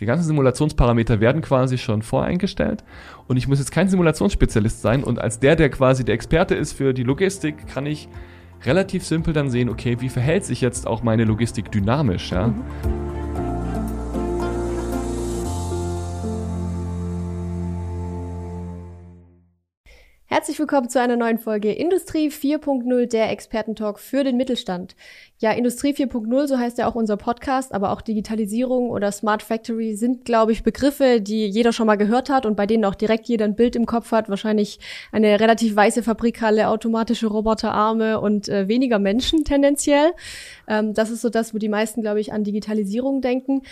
Die ganzen Simulationsparameter werden quasi schon voreingestellt und ich muss jetzt kein Simulationsspezialist sein und als der, der quasi der Experte ist für die Logistik, kann ich relativ simpel dann sehen, okay, wie verhält sich jetzt auch meine Logistik dynamisch, ja? Mhm. Herzlich willkommen zu einer neuen Folge Industrie 4.0, der Expertentalk für den Mittelstand. Ja, Industrie 4.0, so heißt ja auch unser Podcast, aber auch Digitalisierung oder Smart Factory sind, glaube ich, Begriffe, die jeder schon mal gehört hat und bei denen auch direkt jeder ein Bild im Kopf hat. Wahrscheinlich eine relativ weiße Fabrikhalle, automatische Roboterarme und äh, weniger Menschen tendenziell. Ähm, das ist so das, wo die meisten, glaube ich, an Digitalisierung denken.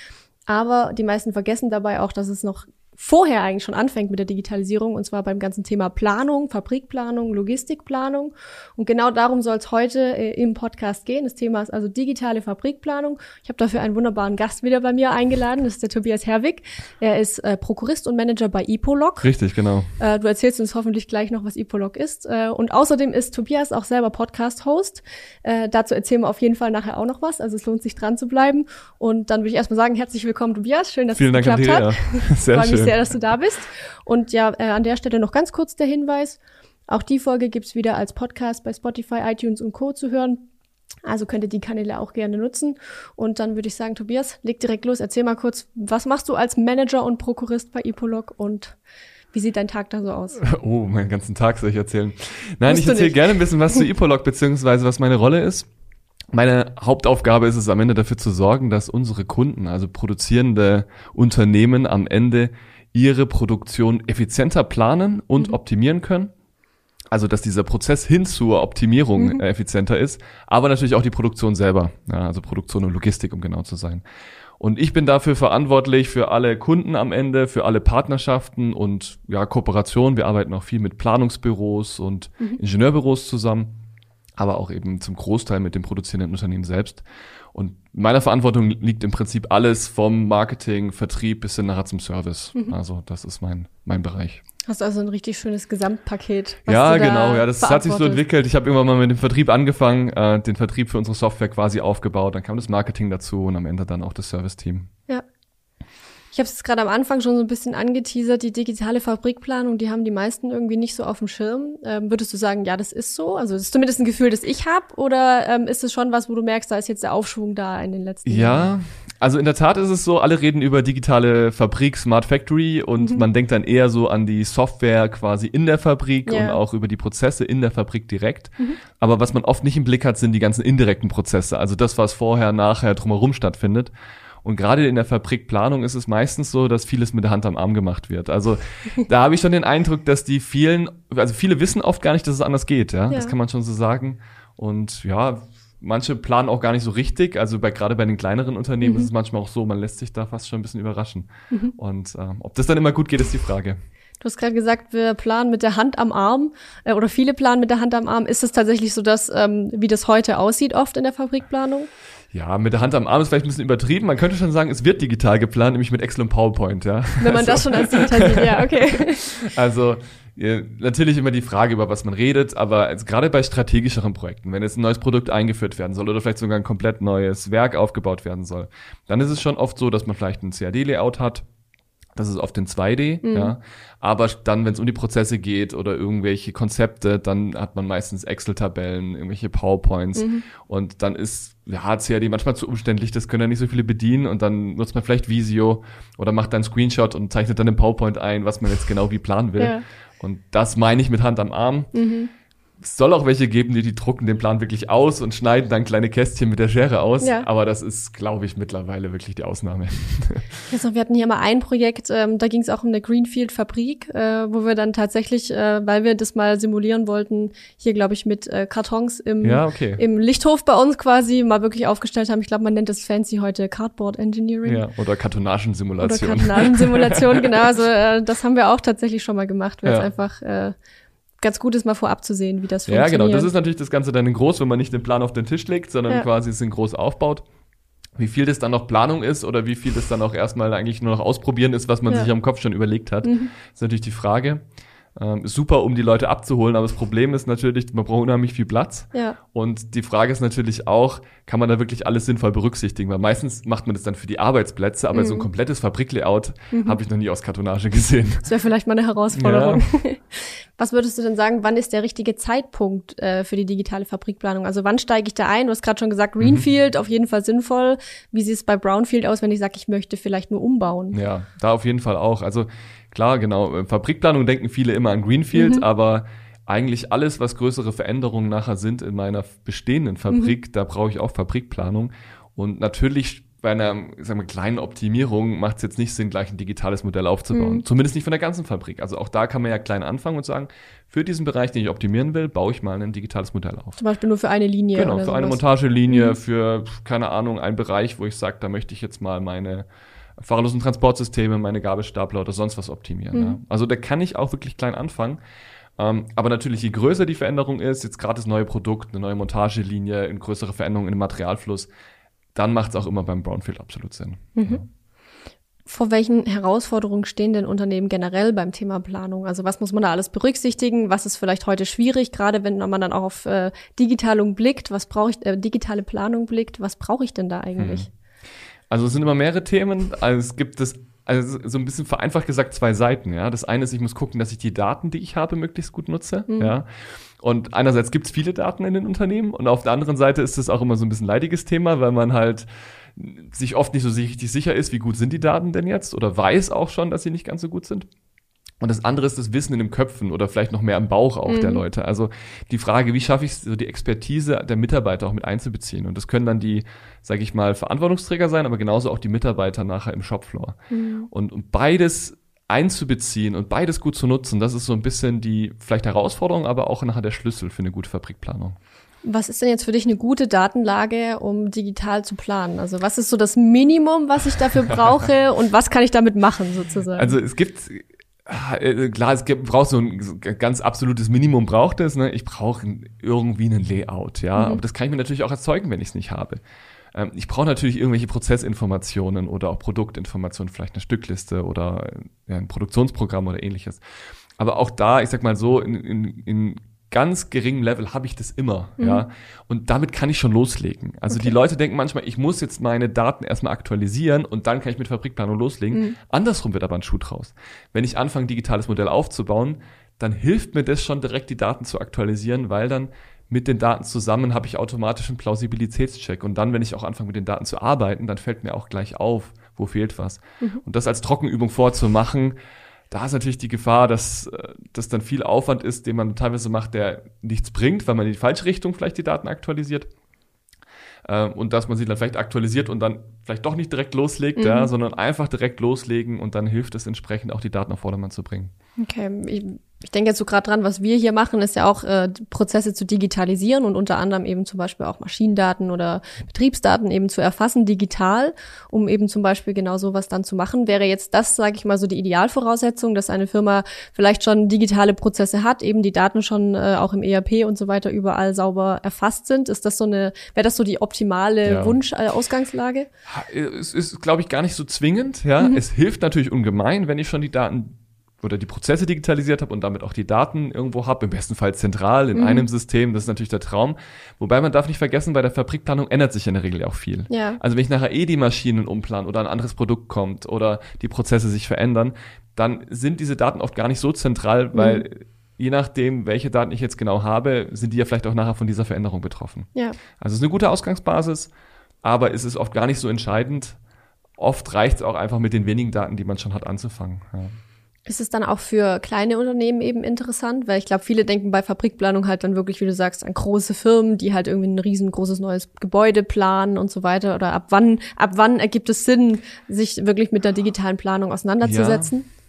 Aber die meisten vergessen dabei auch, dass es noch vorher eigentlich schon anfängt mit der Digitalisierung, und zwar beim ganzen Thema Planung, Fabrikplanung, Logistikplanung. Und genau darum soll es heute äh, im Podcast gehen. Das Thema ist also digitale Fabrikplanung. Ich habe dafür einen wunderbaren Gast wieder bei mir eingeladen. Das ist der Tobias Herwig. Er ist äh, Prokurist und Manager bei Ipolog. Richtig, genau. Äh, du erzählst uns hoffentlich gleich noch, was Ipolog ist. Äh, und außerdem ist Tobias auch selber Podcast-Host. Äh, dazu erzählen wir auf jeden Fall nachher auch noch was. Also es lohnt sich dran zu bleiben. Und dann würde ich erstmal sagen, herzlich willkommen, Tobias. Schön, dass Vielen es Dank geklappt hat. Sehr schön sehr, dass du da bist. Und ja, äh, an der Stelle noch ganz kurz der Hinweis. Auch die Folge gibt's wieder als Podcast bei Spotify, iTunes und Co. zu hören. Also könnt ihr die Kanäle auch gerne nutzen. Und dann würde ich sagen, Tobias, leg direkt los. Erzähl mal kurz, was machst du als Manager und Prokurist bei Ipolog und wie sieht dein Tag da so aus? Oh, meinen ganzen Tag soll ich erzählen. Nein, Musst ich erzähle gerne ein bisschen was zu Ipolog, beziehungsweise was meine Rolle ist. Meine Hauptaufgabe ist es am Ende dafür zu sorgen, dass unsere Kunden, also produzierende Unternehmen am Ende ihre Produktion effizienter planen und mhm. optimieren können. Also, dass dieser Prozess hin zur Optimierung mhm. effizienter ist, aber natürlich auch die Produktion selber. Ja, also Produktion und Logistik, um genau zu sein. Und ich bin dafür verantwortlich für alle Kunden am Ende, für alle Partnerschaften und ja, Kooperationen. Wir arbeiten auch viel mit Planungsbüros und mhm. Ingenieurbüros zusammen, aber auch eben zum Großteil mit dem produzierenden Unternehmen selbst. Und meiner Verantwortung liegt im Prinzip alles vom Marketing, Vertrieb bis hin nachher zum Service. Mhm. Also das ist mein, mein Bereich. Hast du also ein richtig schönes Gesamtpaket. ja, genau, ja, das hat sich so entwickelt. Ich habe irgendwann mal mit dem Vertrieb angefangen, äh, den Vertrieb für unsere Software quasi aufgebaut. Dann kam das Marketing dazu und am Ende dann auch das Service-Team. Ja. Ich habe es gerade am Anfang schon so ein bisschen angeteasert, die digitale Fabrikplanung, die haben die meisten irgendwie nicht so auf dem Schirm. Ähm, würdest du sagen, ja, das ist so? Also das ist zumindest ein Gefühl, das ich habe, oder ähm, ist es schon was, wo du merkst, da ist jetzt der Aufschwung da in den letzten ja, Jahren? Ja, also in der Tat ist es so, alle reden über digitale Fabrik, Smart Factory und mhm. man denkt dann eher so an die Software quasi in der Fabrik yeah. und auch über die Prozesse in der Fabrik direkt. Mhm. Aber was man oft nicht im Blick hat, sind die ganzen indirekten Prozesse, also das, was vorher, nachher drumherum stattfindet. Und gerade in der Fabrikplanung ist es meistens so, dass vieles mit der Hand am Arm gemacht wird. Also da habe ich schon den Eindruck, dass die vielen, also viele wissen oft gar nicht, dass es anders geht. Ja, ja. das kann man schon so sagen. Und ja, manche planen auch gar nicht so richtig. Also bei, gerade bei den kleineren Unternehmen mhm. ist es manchmal auch so, man lässt sich da fast schon ein bisschen überraschen. Mhm. Und äh, ob das dann immer gut geht, ist die Frage. Du hast gerade gesagt, wir planen mit der Hand am Arm äh, oder viele planen mit der Hand am Arm. Ist es tatsächlich so, dass ähm, wie das heute aussieht oft in der Fabrikplanung? Ja, mit der Hand am Arm ist vielleicht ein bisschen übertrieben. Man könnte schon sagen, es wird digital geplant, nämlich mit Excel und PowerPoint, ja. Wenn man also, das schon als digital sieht, ja, okay. Also natürlich immer die Frage, über was man redet, aber jetzt gerade bei strategischeren Projekten, wenn jetzt ein neues Produkt eingeführt werden soll oder vielleicht sogar ein komplett neues Werk aufgebaut werden soll, dann ist es schon oft so, dass man vielleicht ein CAD-Layout hat, das ist oft in 2D, mhm. ja. Aber dann, wenn es um die Prozesse geht oder irgendwelche Konzepte, dann hat man meistens Excel-Tabellen, irgendwelche PowerPoints mhm. und dann ist ja, CAD manchmal zu umständlich, das können ja nicht so viele bedienen und dann nutzt man vielleicht Visio oder macht dann Screenshot und zeichnet dann im PowerPoint ein, was man jetzt genau wie planen will. Ja. Und das meine ich mit Hand am Arm. Mhm es soll auch welche geben, die, die drucken den Plan wirklich aus und schneiden dann kleine Kästchen mit der Schere aus. Ja. Aber das ist, glaube ich, mittlerweile wirklich die Ausnahme. Also, wir hatten hier mal ein Projekt, ähm, da ging es auch um eine Greenfield-Fabrik, äh, wo wir dann tatsächlich, äh, weil wir das mal simulieren wollten, hier, glaube ich, mit äh, Kartons im, ja, okay. im Lichthof bei uns quasi mal wirklich aufgestellt haben. Ich glaube, man nennt das fancy heute Cardboard Engineering. Ja, oder Kartonagensimulation. Oder Kartonagensimulation, genau. Also äh, das haben wir auch tatsächlich schon mal gemacht, weil es einfach äh, ganz gut ist, mal vorab zu sehen, wie das funktioniert. Ja, genau. Das ist natürlich das Ganze dann in groß, wenn man nicht den Plan auf den Tisch legt, sondern ja. quasi es in groß aufbaut. Wie viel das dann noch Planung ist oder wie viel das dann auch erstmal eigentlich nur noch ausprobieren ist, was man ja. sich am Kopf schon überlegt hat, mhm. ist natürlich die Frage. Ähm, super, um die Leute abzuholen, aber das Problem ist natürlich, man braucht unheimlich viel Platz. Ja. Und die Frage ist natürlich auch, kann man da wirklich alles sinnvoll berücksichtigen? Weil meistens macht man das dann für die Arbeitsplätze, aber mhm. so ein komplettes Fabriklayout mhm. habe ich noch nie aus Kartonage gesehen. Das wäre vielleicht mal eine Herausforderung. Ja. Was würdest du denn sagen, wann ist der richtige Zeitpunkt äh, für die digitale Fabrikplanung? Also wann steige ich da ein? Du hast gerade schon gesagt, Greenfield, mhm. auf jeden Fall sinnvoll. Wie sieht es bei Brownfield aus, wenn ich sage, ich möchte vielleicht nur umbauen? Ja, da auf jeden Fall auch. Also klar, genau, Fabrikplanung denken viele immer an Greenfield, mhm. aber eigentlich alles, was größere Veränderungen nachher sind in meiner bestehenden Fabrik, mhm. da brauche ich auch Fabrikplanung. Und natürlich bei einer sagen wir, kleinen Optimierung macht es jetzt nicht Sinn, gleich ein digitales Modell aufzubauen. Mhm. Zumindest nicht von der ganzen Fabrik. Also auch da kann man ja klein anfangen und sagen, für diesen Bereich, den ich optimieren will, baue ich mal ein digitales Modell auf. Zum Beispiel nur für eine Linie. Genau, für sowas. eine Montagelinie, mhm. für, keine Ahnung, einen Bereich, wo ich sage, da möchte ich jetzt mal meine fahrerlosen Transportsysteme, meine Gabelstapler oder sonst was optimieren. Mhm. Ja. Also da kann ich auch wirklich klein anfangen. Ähm, aber natürlich, je größer die Veränderung ist, jetzt gerade das neue Produkt, eine neue Montagelinie, eine größere Veränderung in dem Materialfluss, dann macht es auch immer beim Brownfield absolut Sinn. Mhm. Ja. Vor welchen Herausforderungen stehen denn Unternehmen generell beim Thema Planung? Also was muss man da alles berücksichtigen? Was ist vielleicht heute schwierig, gerade wenn man dann auch auf äh, Digitalung blickt? Was brauche ich, äh, digitale Planung blickt? Was brauche ich denn da eigentlich? Hm. Also es sind immer mehrere Themen. Also es gibt es also so ein bisschen vereinfacht gesagt zwei Seiten. Ja, das eine ist, ich muss gucken, dass ich die Daten, die ich habe, möglichst gut nutze. Mhm. Ja. Und einerseits gibt es viele Daten in den Unternehmen und auf der anderen Seite ist es auch immer so ein bisschen leidiges Thema, weil man halt sich oft nicht so richtig sicher ist, wie gut sind die Daten denn jetzt oder weiß auch schon, dass sie nicht ganz so gut sind. Und das andere ist das Wissen in den Köpfen oder vielleicht noch mehr im Bauch auch mhm. der Leute. Also die Frage, wie schaffe ich es, so die Expertise der Mitarbeiter auch mit einzubeziehen? Und das können dann die, sage ich mal, Verantwortungsträger sein, aber genauso auch die Mitarbeiter nachher im Shopfloor. Mhm. Und, und beides einzubeziehen und beides gut zu nutzen, das ist so ein bisschen die vielleicht Herausforderung, aber auch nachher der Schlüssel für eine gute Fabrikplanung. Was ist denn jetzt für dich eine gute Datenlage, um digital zu planen? Also was ist so das Minimum, was ich dafür brauche und was kann ich damit machen sozusagen? Also es gibt klar, es gibt, braucht so ein ganz absolutes Minimum braucht es. Ne? Ich brauche irgendwie ein Layout, ja. Mhm. Aber das kann ich mir natürlich auch erzeugen, wenn ich es nicht habe. Ähm, ich brauche natürlich irgendwelche Prozessinformationen oder auch Produktinformationen, vielleicht eine Stückliste oder ja, ein Produktionsprogramm oder ähnliches. Aber auch da, ich sag mal so, in, in, in ganz geringem Level habe ich das immer, mhm. ja. Und damit kann ich schon loslegen. Also okay. die Leute denken manchmal, ich muss jetzt meine Daten erstmal aktualisieren und dann kann ich mit Fabrikplanung loslegen. Mhm. Andersrum wird aber ein Schuh draus. Wenn ich anfange, ein digitales Modell aufzubauen, dann hilft mir das schon direkt, die Daten zu aktualisieren, weil dann mit den Daten zusammen habe ich automatisch einen Plausibilitätscheck. Und dann, wenn ich auch anfange, mit den Daten zu arbeiten, dann fällt mir auch gleich auf, wo fehlt was. Mhm. Und das als Trockenübung vorzumachen, da ist natürlich die Gefahr, dass äh, das dann viel Aufwand ist, den man teilweise macht, der nichts bringt, weil man in die falsche Richtung vielleicht die Daten aktualisiert. Ähm, und dass man sie dann vielleicht aktualisiert und dann vielleicht doch nicht direkt loslegt, mhm. ja, sondern einfach direkt loslegen und dann hilft es entsprechend auch die Daten auf Vordermann zu bringen. Okay, ich denke jetzt so gerade dran, was wir hier machen, ist ja auch äh, Prozesse zu digitalisieren und unter anderem eben zum Beispiel auch Maschinendaten oder Betriebsdaten eben zu erfassen digital, um eben zum Beispiel genau sowas dann zu machen. Wäre jetzt das, sage ich mal, so die Idealvoraussetzung, dass eine Firma vielleicht schon digitale Prozesse hat, eben die Daten schon äh, auch im ERP und so weiter überall sauber erfasst sind? Ist das so eine, wäre das so die optimale ja. Wunsch-Ausgangslage? Äh, es ist, glaube ich, gar nicht so zwingend. Ja, mhm. es hilft natürlich ungemein, wenn ich schon die Daten oder die Prozesse digitalisiert habe und damit auch die Daten irgendwo habe, im besten Fall zentral in mhm. einem System, das ist natürlich der Traum. Wobei man darf nicht vergessen, bei der Fabrikplanung ändert sich in der Regel auch viel. Ja. Also wenn ich nachher eh die Maschinen umplanen oder ein anderes Produkt kommt oder die Prozesse sich verändern, dann sind diese Daten oft gar nicht so zentral, mhm. weil je nachdem, welche Daten ich jetzt genau habe, sind die ja vielleicht auch nachher von dieser Veränderung betroffen. Ja. Also es ist eine gute Ausgangsbasis, aber es ist oft gar nicht so entscheidend. Oft reicht es auch einfach mit den wenigen Daten, die man schon hat, anzufangen. Ja. Ist es dann auch für kleine Unternehmen eben interessant? Weil ich glaube, viele denken bei Fabrikplanung halt dann wirklich, wie du sagst, an große Firmen, die halt irgendwie ein riesengroßes neues Gebäude planen und so weiter. Oder ab wann, ab wann ergibt es Sinn, sich wirklich mit der digitalen Planung auseinanderzusetzen? Ja.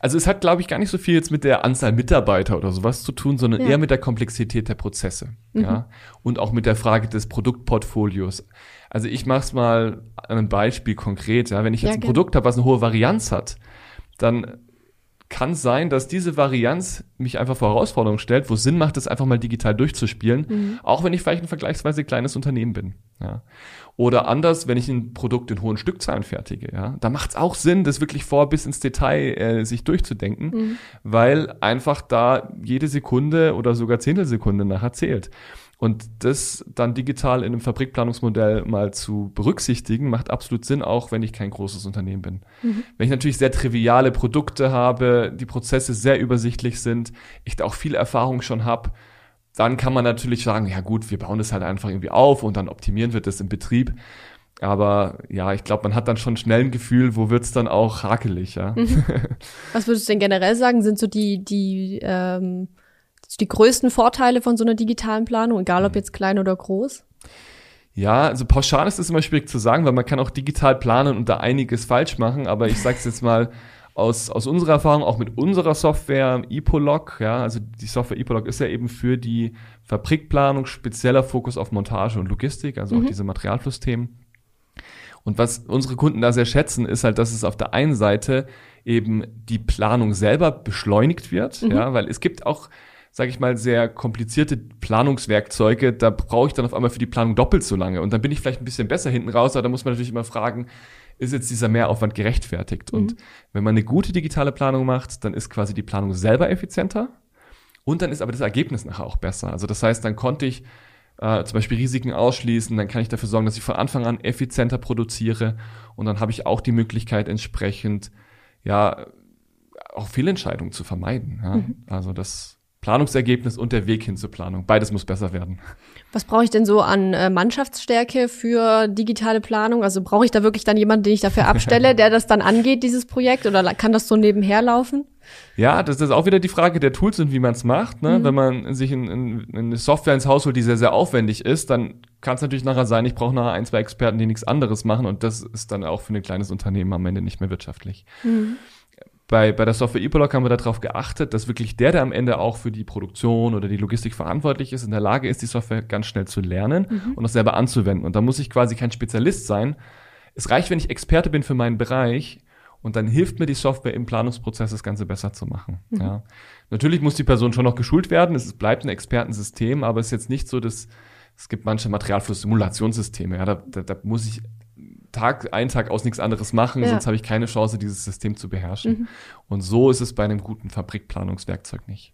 Also es hat, glaube ich, gar nicht so viel jetzt mit der Anzahl Mitarbeiter oder sowas zu tun, sondern ja. eher mit der Komplexität der Prozesse. Mhm. Ja. Und auch mit der Frage des Produktportfolios. Also ich mache es mal an einem Beispiel konkret. Ja. Wenn ich jetzt ja, ein Produkt habe, was eine hohe Varianz hat, dann kann sein, dass diese Varianz mich einfach vor Herausforderungen stellt, wo es Sinn macht, das einfach mal digital durchzuspielen, mhm. auch wenn ich vielleicht ein vergleichsweise kleines Unternehmen bin. Ja. Oder anders, wenn ich ein Produkt in hohen Stückzahlen fertige, ja, da macht es auch Sinn, das wirklich vor bis ins Detail äh, sich durchzudenken, mhm. weil einfach da jede Sekunde oder sogar Zehntelsekunde nachher zählt. Und das dann digital in einem Fabrikplanungsmodell mal zu berücksichtigen, macht absolut Sinn, auch wenn ich kein großes Unternehmen bin. Mhm. Wenn ich natürlich sehr triviale Produkte habe, die Prozesse sehr übersichtlich sind, ich da auch viel Erfahrung schon habe, dann kann man natürlich sagen, ja gut, wir bauen das halt einfach irgendwie auf und dann optimieren wir das im Betrieb. Aber ja, ich glaube, man hat dann schon schnell ein Gefühl, wo wird's dann auch hakelig, ja. Mhm. Was würdest du denn generell sagen, sind so die, die ähm die größten Vorteile von so einer digitalen Planung, egal ob mhm. jetzt klein oder groß? Ja, also pauschal ist es immer schwierig zu sagen, weil man kann auch digital planen und da einiges falsch machen, aber ich sage es jetzt mal aus, aus unserer Erfahrung, auch mit unserer Software Epolog, ja, also die Software Epolog ist ja eben für die Fabrikplanung spezieller Fokus auf Montage und Logistik, also mhm. auch diese Materialflussthemen. Und was unsere Kunden da sehr schätzen, ist halt, dass es auf der einen Seite eben die Planung selber beschleunigt wird, mhm. ja, weil es gibt auch sage ich mal, sehr komplizierte Planungswerkzeuge, da brauche ich dann auf einmal für die Planung doppelt so lange. Und dann bin ich vielleicht ein bisschen besser hinten raus, aber da muss man natürlich immer fragen, ist jetzt dieser Mehraufwand gerechtfertigt? Mhm. Und wenn man eine gute digitale Planung macht, dann ist quasi die Planung selber effizienter und dann ist aber das Ergebnis nachher auch besser. Also das heißt, dann konnte ich äh, zum Beispiel Risiken ausschließen, dann kann ich dafür sorgen, dass ich von Anfang an effizienter produziere und dann habe ich auch die Möglichkeit entsprechend, ja, auch Fehlentscheidungen zu vermeiden. Ja? Mhm. Also das Planungsergebnis und der Weg hin zur Planung. Beides muss besser werden. Was brauche ich denn so an äh, Mannschaftsstärke für digitale Planung? Also brauche ich da wirklich dann jemanden, den ich dafür abstelle, der das dann angeht, dieses Projekt? Oder kann das so nebenher laufen? Ja, das ist auch wieder die Frage der Tools und wie man es macht. Ne? Mhm. Wenn man sich in, in, in eine Software ins Haus holt, die sehr, sehr aufwendig ist, dann kann es natürlich nachher sein, ich brauche nachher ein, zwei Experten, die nichts anderes machen und das ist dann auch für ein kleines Unternehmen am Ende nicht mehr wirtschaftlich. Mhm bei, bei der Software ePolog haben wir darauf geachtet, dass wirklich der, der am Ende auch für die Produktion oder die Logistik verantwortlich ist, in der Lage ist, die Software ganz schnell zu lernen mhm. und auch selber anzuwenden. Und da muss ich quasi kein Spezialist sein. Es reicht, wenn ich Experte bin für meinen Bereich und dann hilft mir die Software im Planungsprozess, das Ganze besser zu machen. Mhm. Ja. Natürlich muss die Person schon noch geschult werden. Es bleibt ein Expertensystem, aber es ist jetzt nicht so, dass es gibt manche Materialfluss-Simulationssysteme. Ja, da, da, da muss ich Tag ein, Tag aus nichts anderes machen, ja. sonst habe ich keine Chance, dieses System zu beherrschen. Mhm. Und so ist es bei einem guten Fabrikplanungswerkzeug nicht.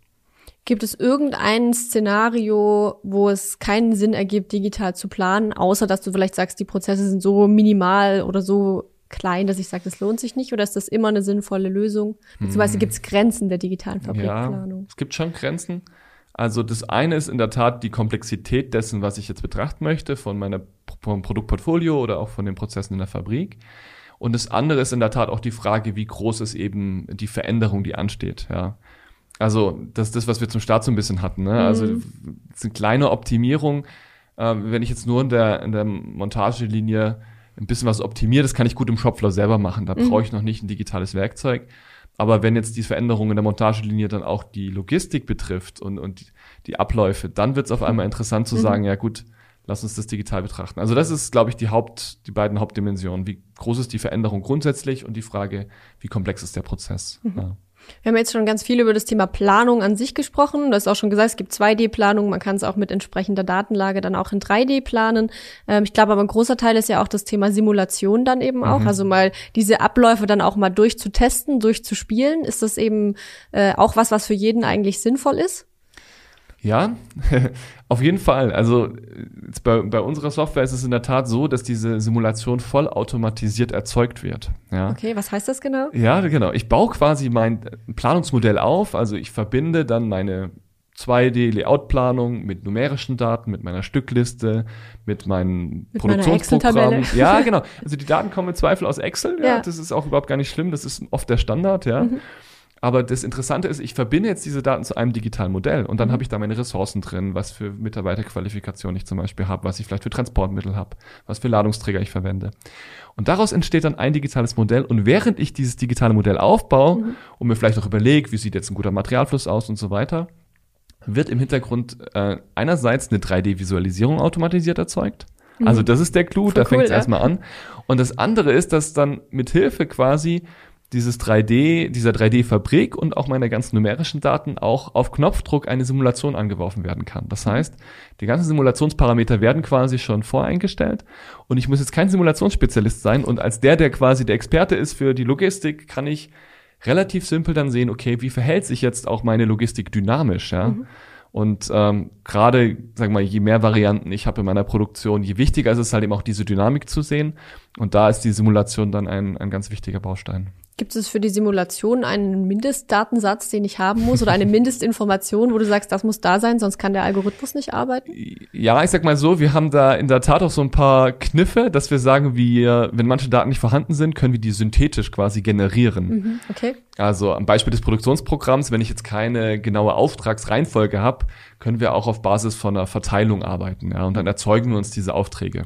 Gibt es irgendein Szenario, wo es keinen Sinn ergibt, digital zu planen, außer dass du vielleicht sagst, die Prozesse sind so minimal oder so klein, dass ich sage, das lohnt sich nicht? Oder ist das immer eine sinnvolle Lösung? Beziehungsweise hm. gibt es Grenzen der digitalen Fabrikplanung? Ja, es gibt schon Grenzen. Also das eine ist in der Tat die Komplexität dessen, was ich jetzt betrachten möchte, von meiner vom Produktportfolio oder auch von den Prozessen in der Fabrik. Und das andere ist in der Tat auch die Frage, wie groß ist eben die Veränderung, die ansteht. Ja. Also das ist das, was wir zum Start so ein bisschen hatten. Ne? Also, mhm. Also eine kleine Optimierung. Äh, wenn ich jetzt nur in der, in der Montagelinie ein bisschen was optimiere, das kann ich gut im Shopfloor selber machen. Da mhm. brauche ich noch nicht ein digitales Werkzeug. Aber wenn jetzt die Veränderung in der Montagelinie dann auch die Logistik betrifft und, und die Abläufe, dann wird es auf einmal interessant zu mhm. sagen, ja gut, lass uns das digital betrachten. Also das ist, glaube ich, die Haupt, die beiden Hauptdimensionen. Wie groß ist die Veränderung grundsätzlich und die Frage, wie komplex ist der Prozess? Mhm. Ja. Wir haben jetzt schon ganz viel über das Thema Planung an sich gesprochen. Du hast auch schon gesagt, es gibt 2D-Planung. Man kann es auch mit entsprechender Datenlage dann auch in 3D planen. Ähm, ich glaube aber ein großer Teil ist ja auch das Thema Simulation dann eben auch. Mhm. Also mal diese Abläufe dann auch mal durchzutesten, durchzuspielen. Ist das eben äh, auch was, was für jeden eigentlich sinnvoll ist? Ja, auf jeden Fall. Also bei, bei unserer Software ist es in der Tat so, dass diese Simulation vollautomatisiert erzeugt wird. Ja. Okay, was heißt das genau? Ja, genau. Ich baue quasi mein Planungsmodell auf. Also ich verbinde dann meine 2D-Layout-Planung mit numerischen Daten, mit meiner Stückliste, mit meinen mit Produktionsprogrammen. Ja, genau. Also die Daten kommen im Zweifel aus Excel. Ja, ja, das ist auch überhaupt gar nicht schlimm. Das ist oft der Standard. Ja. Mhm. Aber das Interessante ist, ich verbinde jetzt diese Daten zu einem digitalen Modell und dann mhm. habe ich da meine Ressourcen drin, was für Mitarbeiterqualifikation ich zum Beispiel habe, was ich vielleicht für Transportmittel habe, was für Ladungsträger ich verwende. Und daraus entsteht dann ein digitales Modell und während ich dieses digitale Modell aufbaue mhm. und mir vielleicht auch überlege, wie sieht jetzt ein guter Materialfluss aus und so weiter, wird im Hintergrund äh, einerseits eine 3D-Visualisierung automatisiert erzeugt. Mhm. Also das ist der Clou, Voll da fängt es ja. erstmal an. Und das andere ist, dass dann mit Hilfe quasi dieses 3D, dieser 3D-Fabrik und auch meine ganzen numerischen Daten auch auf Knopfdruck eine Simulation angeworfen werden kann. Das heißt, die ganzen Simulationsparameter werden quasi schon voreingestellt und ich muss jetzt kein Simulationsspezialist sein und als der, der quasi der Experte ist für die Logistik, kann ich relativ simpel dann sehen, okay, wie verhält sich jetzt auch meine Logistik dynamisch, ja? Mhm. Und ähm, gerade, sagen wir mal, je mehr Varianten ich habe in meiner Produktion, je wichtiger ist es halt eben auch diese Dynamik zu sehen. Und da ist die Simulation dann ein, ein ganz wichtiger Baustein. Gibt es für die Simulation einen Mindestdatensatz, den ich haben muss oder eine Mindestinformation, wo du sagst, das muss da sein, sonst kann der Algorithmus nicht arbeiten? Ja, ich sag mal so, wir haben da in der Tat auch so ein paar Kniffe, dass wir sagen, wir, wenn manche Daten nicht vorhanden sind, können wir die synthetisch quasi generieren. Mhm, okay. Also am Beispiel des Produktionsprogramms, wenn ich jetzt keine genaue Auftragsreihenfolge habe, können wir auch auf Basis von einer Verteilung arbeiten, ja, und dann erzeugen wir uns diese Aufträge.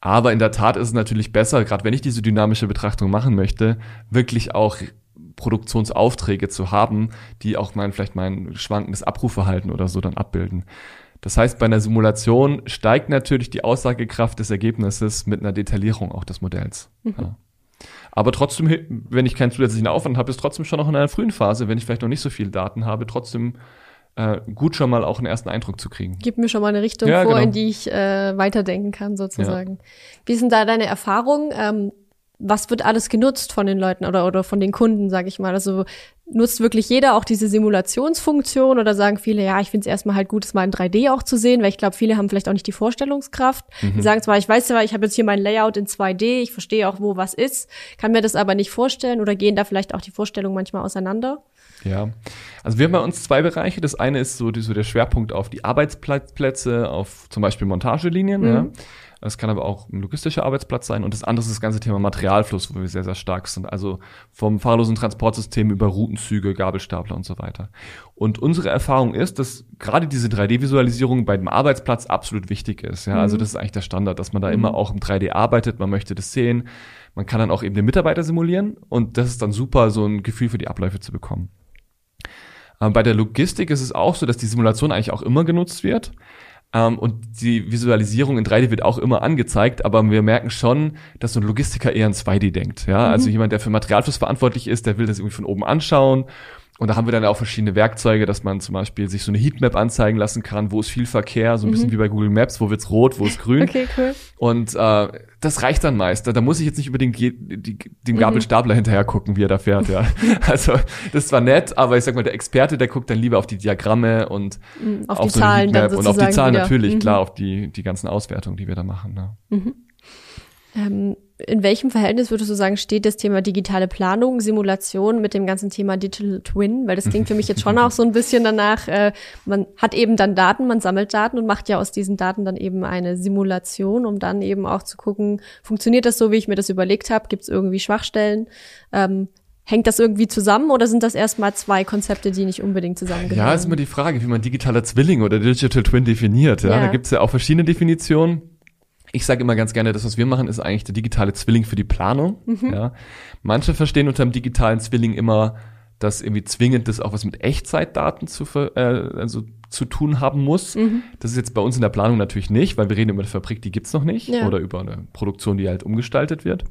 Aber in der Tat ist es natürlich besser, gerade wenn ich diese dynamische Betrachtung machen möchte, wirklich auch Produktionsaufträge zu haben, die auch mein, vielleicht mein schwankendes Abrufverhalten oder so dann abbilden. Das heißt, bei einer Simulation steigt natürlich die Aussagekraft des Ergebnisses mit einer Detaillierung auch des Modells. Mhm. Ja. Aber trotzdem, wenn ich keinen zusätzlichen Aufwand habe, ist trotzdem schon noch in einer frühen Phase, wenn ich vielleicht noch nicht so viele Daten habe, trotzdem äh, gut schon mal auch einen ersten Eindruck zu kriegen. Gib mir schon mal eine Richtung ja, vor, genau. in die ich äh, weiterdenken kann, sozusagen. Ja. Wie sind da deine Erfahrungen? Ähm, was wird alles genutzt von den Leuten oder, oder von den Kunden, sage ich mal? Also nutzt wirklich jeder auch diese Simulationsfunktion oder sagen viele, ja, ich finde es erstmal halt gut, es mal in 3D auch zu sehen, weil ich glaube, viele haben vielleicht auch nicht die Vorstellungskraft. Mhm. Die sagen zwar, ich weiß ja, ich habe jetzt hier mein Layout in 2D, ich verstehe auch, wo was ist, kann mir das aber nicht vorstellen oder gehen da vielleicht auch die Vorstellungen manchmal auseinander? Ja, also wir haben bei uns zwei Bereiche. Das eine ist so, die, so der Schwerpunkt auf die Arbeitsplätze, auf zum Beispiel Montagelinien. Mhm. Ja. Das kann aber auch ein logistischer Arbeitsplatz sein. Und das andere ist das ganze Thema Materialfluss, wo wir sehr, sehr stark sind. Also vom fahrlosen Transportsystem über Routenzüge, Gabelstapler und so weiter. Und unsere Erfahrung ist, dass gerade diese 3D-Visualisierung bei dem Arbeitsplatz absolut wichtig ist. Ja, also mhm. also das ist eigentlich der Standard, dass man da mhm. immer auch im 3D arbeitet. Man möchte das sehen. Man kann dann auch eben den Mitarbeiter simulieren. Und das ist dann super, so ein Gefühl für die Abläufe zu bekommen. Ähm, bei der Logistik ist es auch so, dass die Simulation eigentlich auch immer genutzt wird. Ähm, und die Visualisierung in 3D wird auch immer angezeigt, aber wir merken schon, dass so ein Logistiker eher in 2D denkt. Ja, also mhm. also jemand, der für Materialfluss verantwortlich ist, der will das irgendwie von oben anschauen und da haben wir dann auch verschiedene Werkzeuge, dass man zum Beispiel sich so eine Heatmap anzeigen lassen kann, wo ist viel Verkehr, so ein mhm. bisschen wie bei Google Maps, wo wird's rot, wo ist grün. Okay, cool. Und äh, das reicht dann meist. Da, da muss ich jetzt nicht unbedingt je, die, dem Gabelstapler mhm. hinterher gucken, wie er da fährt. Ja, also das ist zwar nett, aber ich sag mal, der Experte, der guckt dann lieber auf die Diagramme und mhm, auf, auf die so Zahlen Heatmap und auf die Zahlen wieder. natürlich, mhm. klar, auf die die ganzen Auswertungen, die wir da machen. Ne? Mhm. Ähm, in welchem Verhältnis würdest du sagen, steht das Thema digitale Planung, Simulation mit dem ganzen Thema Digital Twin? Weil das klingt für mich jetzt schon auch so ein bisschen danach, äh, man hat eben dann Daten, man sammelt Daten und macht ja aus diesen Daten dann eben eine Simulation, um dann eben auch zu gucken, funktioniert das so, wie ich mir das überlegt habe? Gibt es irgendwie Schwachstellen? Ähm, Hängt das irgendwie zusammen oder sind das erstmal zwei Konzepte, die nicht unbedingt zusammengehören? Ja, ist immer die Frage, wie man digitaler Zwilling oder Digital Twin definiert. Ja? ja. Da gibt's ja auch verschiedene Definitionen ich sage immer ganz gerne, das, was wir machen, ist eigentlich der digitale Zwilling für die Planung. Mhm. Ja. Manche verstehen unter dem digitalen Zwilling immer, dass irgendwie zwingend das auch was mit Echtzeitdaten zu, äh, also zu tun haben muss. Mhm. Das ist jetzt bei uns in der Planung natürlich nicht, weil wir reden über eine Fabrik, die gibt's noch nicht, ja. oder über eine Produktion, die halt umgestaltet wird.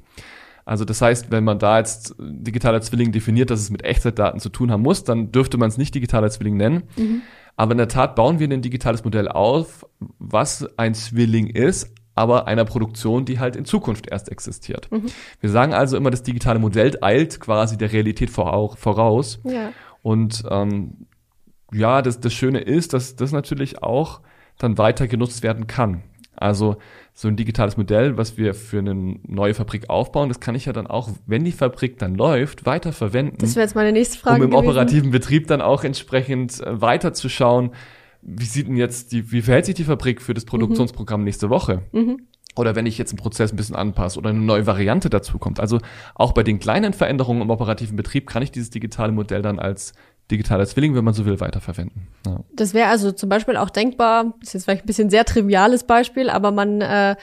Also das heißt, wenn man da jetzt digitaler Zwilling definiert, dass es mit Echtzeitdaten zu tun haben muss, dann dürfte man es nicht digitaler Zwilling nennen. Mhm. Aber in der Tat bauen wir ein digitales Modell auf, was ein Zwilling ist, aber einer Produktion, die halt in Zukunft erst existiert. Mhm. Wir sagen also immer, das digitale Modell eilt quasi der Realität voraus. Ja. Und ähm, ja, das, das Schöne ist, dass das natürlich auch dann weiter genutzt werden kann. Also so ein digitales Modell, was wir für eine neue Fabrik aufbauen, das kann ich ja dann auch, wenn die Fabrik dann läuft, weiter verwenden. Das wäre jetzt meine nächste Frage. Um im gewesen. operativen Betrieb dann auch entsprechend äh, weiterzuschauen, wie sieht denn jetzt die, wie verhält sich die Fabrik für das Produktionsprogramm mhm. nächste Woche? Mhm. Oder wenn ich jetzt einen Prozess ein bisschen anpasse oder eine neue Variante dazu kommt. Also auch bei den kleinen Veränderungen im operativen Betrieb kann ich dieses digitale Modell dann als digitaler Zwilling, wenn man so will, weiterverwenden. Ja. Das wäre also zum Beispiel auch denkbar, das ist jetzt vielleicht ein bisschen sehr triviales Beispiel, aber man äh,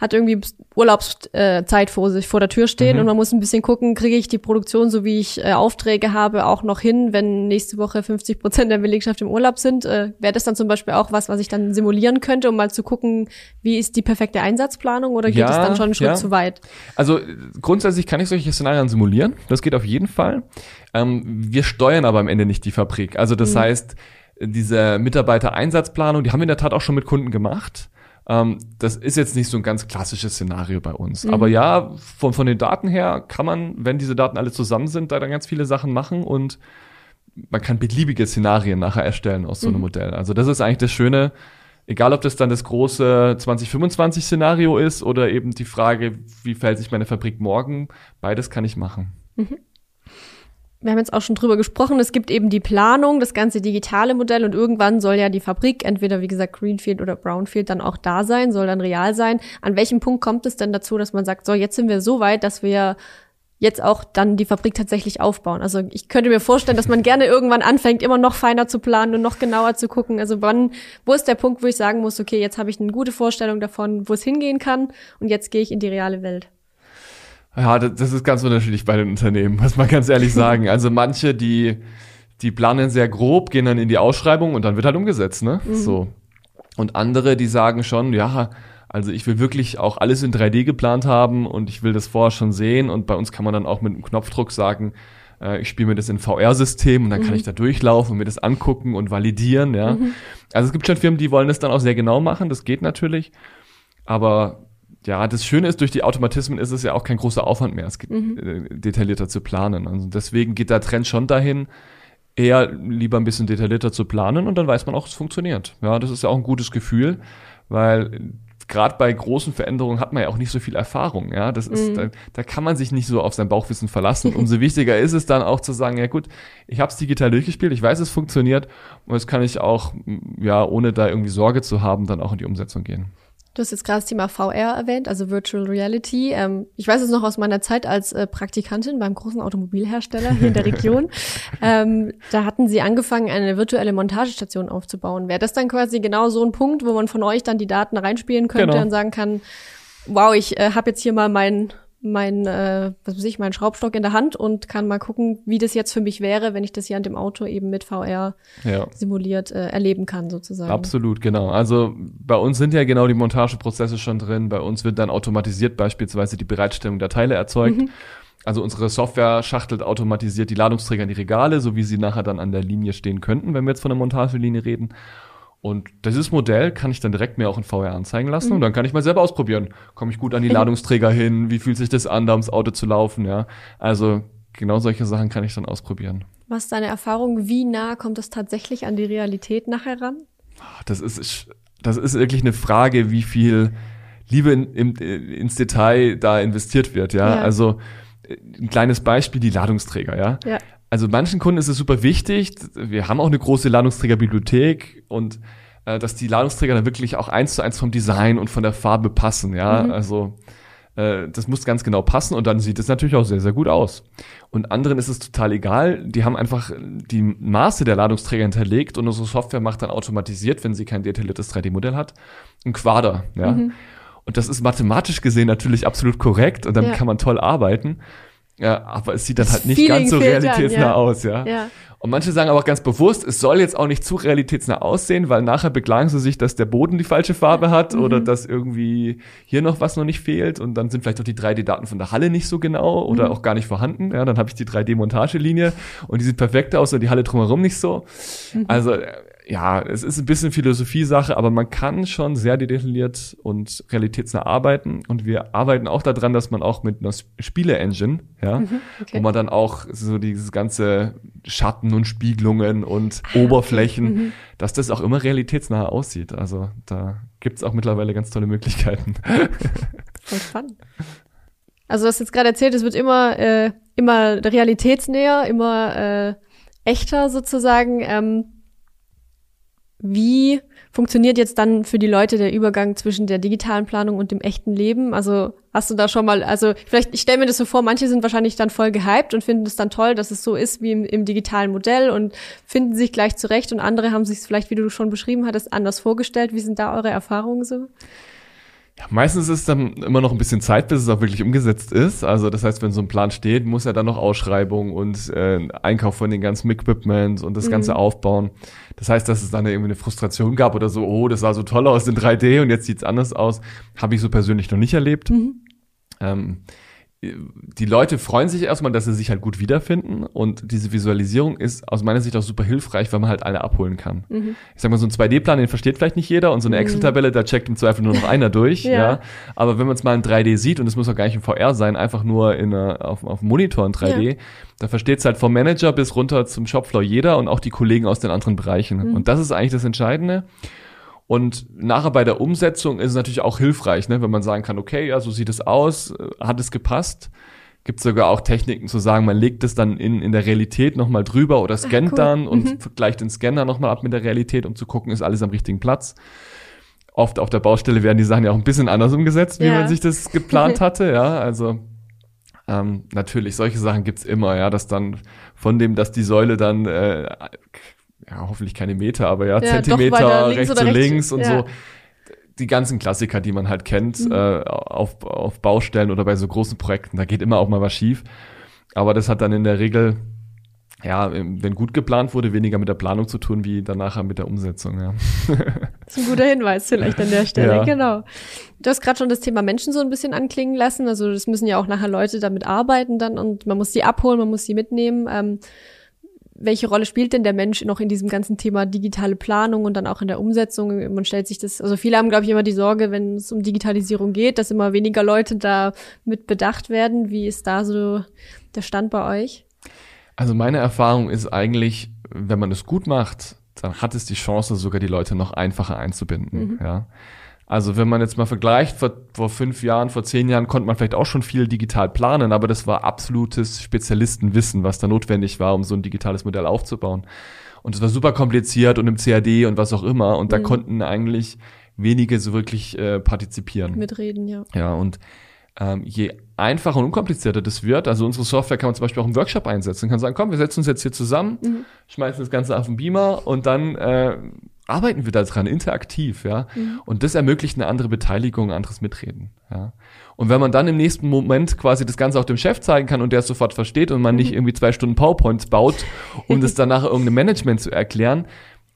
hat irgendwie Urlaubszeit vor sich vor der Tür stehen mhm. und man muss ein bisschen gucken, kriege ich die Produktion, so wie ich äh, Aufträge habe, auch noch hin, wenn nächste Woche 50 Prozent der Belegschaft im Urlaub sind. Äh, Wäre das dann zum Beispiel auch was, was ich dann simulieren könnte, um mal zu gucken, wie ist die perfekte Einsatzplanung oder geht es ja, dann schon einen Schritt ja. zu weit? Also grundsätzlich kann ich solche Szenarien simulieren. Das geht auf jeden Fall. Ähm, wir steuern aber am Ende nicht die Fabrik. Also das mhm. heißt, diese Mitarbeitereinsatzplanung, die haben wir in der Tat auch schon mit Kunden gemacht. Ähm, das ist jetzt nicht so ein ganz klassisches Szenario bei uns. Mhm. Aber ja, von, von den Daten her kann man, wenn diese Daten alle zusammen sind, da dann ganz viele Sachen machen und man kann beliebige Szenarien nachher erstellen aus so einem mhm. Modell. Also das ist eigentlich das Schöne, egal ob das dann das große 2025 Szenario ist oder eben die Frage, wie verhält sich meine Fabrik morgen, beides kann ich machen. Mhm wir haben jetzt auch schon drüber gesprochen, es gibt eben die Planung, das ganze digitale Modell und irgendwann soll ja die Fabrik, entweder wie gesagt Greenfield oder Brownfield, dann auch da sein, soll dann real sein. An welchem Punkt kommt es denn dazu, dass man sagt, so, jetzt sind wir so weit, dass wir jetzt auch dann die Fabrik tatsächlich aufbauen. Also ich könnte mir vorstellen, dass man gerne irgendwann anfängt, immer noch feiner zu planen und noch genauer zu gucken. Also wann, wo ist der Punkt, wo ich sagen muss, okay, jetzt habe ich eine gute Vorstellung davon, wo es hingehen kann und jetzt gehe ich in die reale Welt. Ja, das ist ganz unterschiedlich bei den Unternehmen, muss man ganz ehrlich sagen. Also manche, die, die planen sehr grob, gehen dann in die Ausschreibung und dann wird halt umgesetzt, ne? Mhm. So. Und andere, die sagen schon, ja, also ich will wirklich auch alles in 3D geplant haben und ich will das vorher schon sehen. Und bei uns kann man dann auch mit einem Knopfdruck sagen, äh, ich spiele mir das in VR-System und dann mhm. kann ich da durchlaufen und mir das angucken und validieren, ja. Mhm. Also es gibt schon Firmen, die wollen das dann auch sehr genau machen, das geht natürlich. Aber ja, das Schöne ist, durch die Automatismen ist es ja auch kein großer Aufwand mehr, es geht, mhm. äh, detaillierter zu planen. Also deswegen geht der Trend schon dahin, eher lieber ein bisschen detaillierter zu planen und dann weiß man auch, es funktioniert. Ja, das ist ja auch ein gutes Gefühl, weil gerade bei großen Veränderungen hat man ja auch nicht so viel Erfahrung. Ja, das ist, mhm. da, da kann man sich nicht so auf sein Bauchwissen verlassen. Umso wichtiger ist es dann auch zu sagen, ja gut, ich habe es digital durchgespielt, ich weiß, es funktioniert und jetzt kann ich auch, ja, ohne da irgendwie Sorge zu haben, dann auch in die Umsetzung gehen. Du hast jetzt gerade das Thema VR erwähnt, also Virtual Reality. Ähm, ich weiß es noch aus meiner Zeit als äh, Praktikantin beim großen Automobilhersteller hier in der Region. ähm, da hatten sie angefangen, eine virtuelle Montagestation aufzubauen. Wäre das dann quasi genau so ein Punkt, wo man von euch dann die Daten reinspielen könnte genau. und sagen kann, wow, ich äh, habe jetzt hier mal mein mein, äh, was weiß ich, meinen Schraubstock in der Hand und kann mal gucken, wie das jetzt für mich wäre, wenn ich das hier an dem Auto eben mit VR ja. simuliert äh, erleben kann, sozusagen. Absolut, genau. Also bei uns sind ja genau die Montageprozesse schon drin. Bei uns wird dann automatisiert beispielsweise die Bereitstellung der Teile erzeugt. Mhm. Also unsere Software schachtelt automatisiert die Ladungsträger in die Regale, so wie sie nachher dann an der Linie stehen könnten, wenn wir jetzt von der Montagelinie reden. Und dieses Modell kann ich dann direkt mir auch in VR anzeigen lassen mhm. und dann kann ich mal selber ausprobieren. Komme ich gut an die Ladungsträger hin? Wie fühlt sich das an, da ums Auto zu laufen? Ja, also genau solche Sachen kann ich dann ausprobieren. Was ist deine Erfahrung? Wie nah kommt es tatsächlich an die Realität nachher ran? Das ist, das ist wirklich eine Frage, wie viel Liebe in, in, ins Detail da investiert wird. Ja, ja. also ein kleines Beispiel, die Ladungsträger, ja. ja also manchen Kunden ist es super wichtig. Wir haben auch eine große Ladungsträgerbibliothek und äh, dass die Ladungsträger dann wirklich auch eins zu eins vom Design und von der Farbe passen. Ja, mhm. also äh, das muss ganz genau passen und dann sieht es natürlich auch sehr, sehr gut aus. Und anderen ist es total egal. Die haben einfach die Maße der Ladungsträger hinterlegt und unsere Software macht dann automatisiert, wenn sie kein detailliertes 3D-Modell hat, ein Quader. Ja. Mhm. Und das ist mathematisch gesehen natürlich absolut korrekt und damit ja. kann man toll arbeiten. Ja, aber es sieht dann halt nicht Feeling ganz so realitätsnah ja. aus, ja. ja. Und manche sagen aber auch ganz bewusst, es soll jetzt auch nicht zu realitätsnah aussehen, weil nachher beklagen sie sich, dass der Boden die falsche Farbe hat mhm. oder dass irgendwie hier noch was noch nicht fehlt und dann sind vielleicht auch die 3D-Daten von der Halle nicht so genau oder mhm. auch gar nicht vorhanden. Ja, dann habe ich die 3D-Montagelinie und die sieht perfekt aus und die Halle drumherum nicht so. Mhm. Also ja, es ist ein bisschen Philosophie-Sache, aber man kann schon sehr detailliert und realitätsnah arbeiten. Und wir arbeiten auch daran, dass man auch mit einer Spiele-Engine, ja, mhm, okay. wo man dann auch so dieses ganze Schatten und Spiegelungen und ah, Oberflächen, mhm. dass das auch immer realitätsnah aussieht. Also da gibt's auch mittlerweile ganz tolle Möglichkeiten. Voll spannend. Also du hast jetzt gerade erzählt, es wird immer, äh, immer realitätsnäher, immer äh, echter sozusagen. Ähm wie funktioniert jetzt dann für die Leute der Übergang zwischen der digitalen Planung und dem echten Leben? Also hast du da schon mal, also vielleicht, ich stelle mir das so vor, manche sind wahrscheinlich dann voll gehypt und finden es dann toll, dass es so ist wie im, im digitalen Modell und finden sich gleich zurecht und andere haben sich es vielleicht, wie du schon beschrieben hattest, anders vorgestellt. Wie sind da eure Erfahrungen so? Ja, meistens ist es dann immer noch ein bisschen Zeit, bis es auch wirklich umgesetzt ist. Also das heißt, wenn so ein Plan steht, muss er dann noch Ausschreibung und äh, Einkauf von den ganzen Equipment und das mhm. Ganze aufbauen. Das heißt, dass es dann irgendwie eine Frustration gab oder so, oh, das sah so toll aus in 3D und jetzt sieht's anders aus, habe ich so persönlich noch nicht erlebt. Mhm. Ähm, die Leute freuen sich erstmal, dass sie sich halt gut wiederfinden und diese Visualisierung ist aus meiner Sicht auch super hilfreich, weil man halt alle abholen kann. Mhm. Ich sag mal, so ein 2D-Plan, den versteht vielleicht nicht jeder und so eine mhm. Excel-Tabelle, da checkt im Zweifel nur noch einer durch, ja. ja. Aber wenn man es mal in 3D sieht und es muss auch gar nicht in VR sein, einfach nur in auf, auf dem Monitor in 3D, ja. da versteht es halt vom Manager bis runter zum Shopfloor jeder und auch die Kollegen aus den anderen Bereichen. Mhm. Und das ist eigentlich das Entscheidende. Und nachher bei der Umsetzung ist es natürlich auch hilfreich, ne, wenn man sagen kann, okay, ja, so sieht es aus, äh, hat es gepasst. Gibt sogar auch Techniken zu sagen, man legt es dann in, in der Realität nochmal drüber oder scannt Ach, cool. dann und mhm. vergleicht den Scanner nochmal ab mit der Realität, um zu gucken, ist alles am richtigen Platz. Oft auf der Baustelle werden die Sachen ja auch ein bisschen anders umgesetzt, wie ja. man sich das geplant hatte, ja, also ähm, natürlich, solche Sachen gibt's immer, ja, dass dann von dem, dass die Säule dann äh, ja, hoffentlich keine Meter, aber ja, ja Zentimeter rechts und links und ja. so. Die ganzen Klassiker, die man halt kennt, mhm. äh, auf, auf Baustellen oder bei so großen Projekten, da geht immer auch mal was schief. Aber das hat dann in der Regel, ja, wenn gut geplant wurde, weniger mit der Planung zu tun, wie danach mit der Umsetzung, ja. das ist ein guter Hinweis vielleicht an der Stelle, ja. genau. Du hast gerade schon das Thema Menschen so ein bisschen anklingen lassen. Also das müssen ja auch nachher Leute damit arbeiten dann und man muss die abholen, man muss sie mitnehmen. Ähm, welche Rolle spielt denn der Mensch noch in diesem ganzen Thema digitale Planung und dann auch in der Umsetzung? Man stellt sich das, also viele haben, glaube ich, immer die Sorge, wenn es um Digitalisierung geht, dass immer weniger Leute da mit bedacht werden. Wie ist da so der Stand bei euch? Also meine Erfahrung ist eigentlich, wenn man es gut macht, dann hat es die Chance, sogar die Leute noch einfacher einzubinden. Mhm. Ja. Also wenn man jetzt mal vergleicht, vor, vor fünf Jahren, vor zehn Jahren konnte man vielleicht auch schon viel digital planen, aber das war absolutes Spezialistenwissen, was da notwendig war, um so ein digitales Modell aufzubauen. Und es war super kompliziert und im CAD und was auch immer. Und da mhm. konnten eigentlich wenige so wirklich äh, partizipieren. Mitreden, ja. Ja, und ähm, je einfacher und unkomplizierter das wird, also unsere Software kann man zum Beispiel auch im Workshop einsetzen. Man kann sagen, komm, wir setzen uns jetzt hier zusammen, mhm. schmeißen das Ganze auf den Beamer und dann äh, arbeiten wir daran interaktiv, ja. Mhm. Und das ermöglicht eine andere Beteiligung, ein anderes Mitreden, ja. Und wenn man dann im nächsten Moment quasi das Ganze auch dem Chef zeigen kann und der es sofort versteht und man mhm. nicht irgendwie zwei Stunden PowerPoints baut, um das dann nachher irgendeinem Management zu erklären,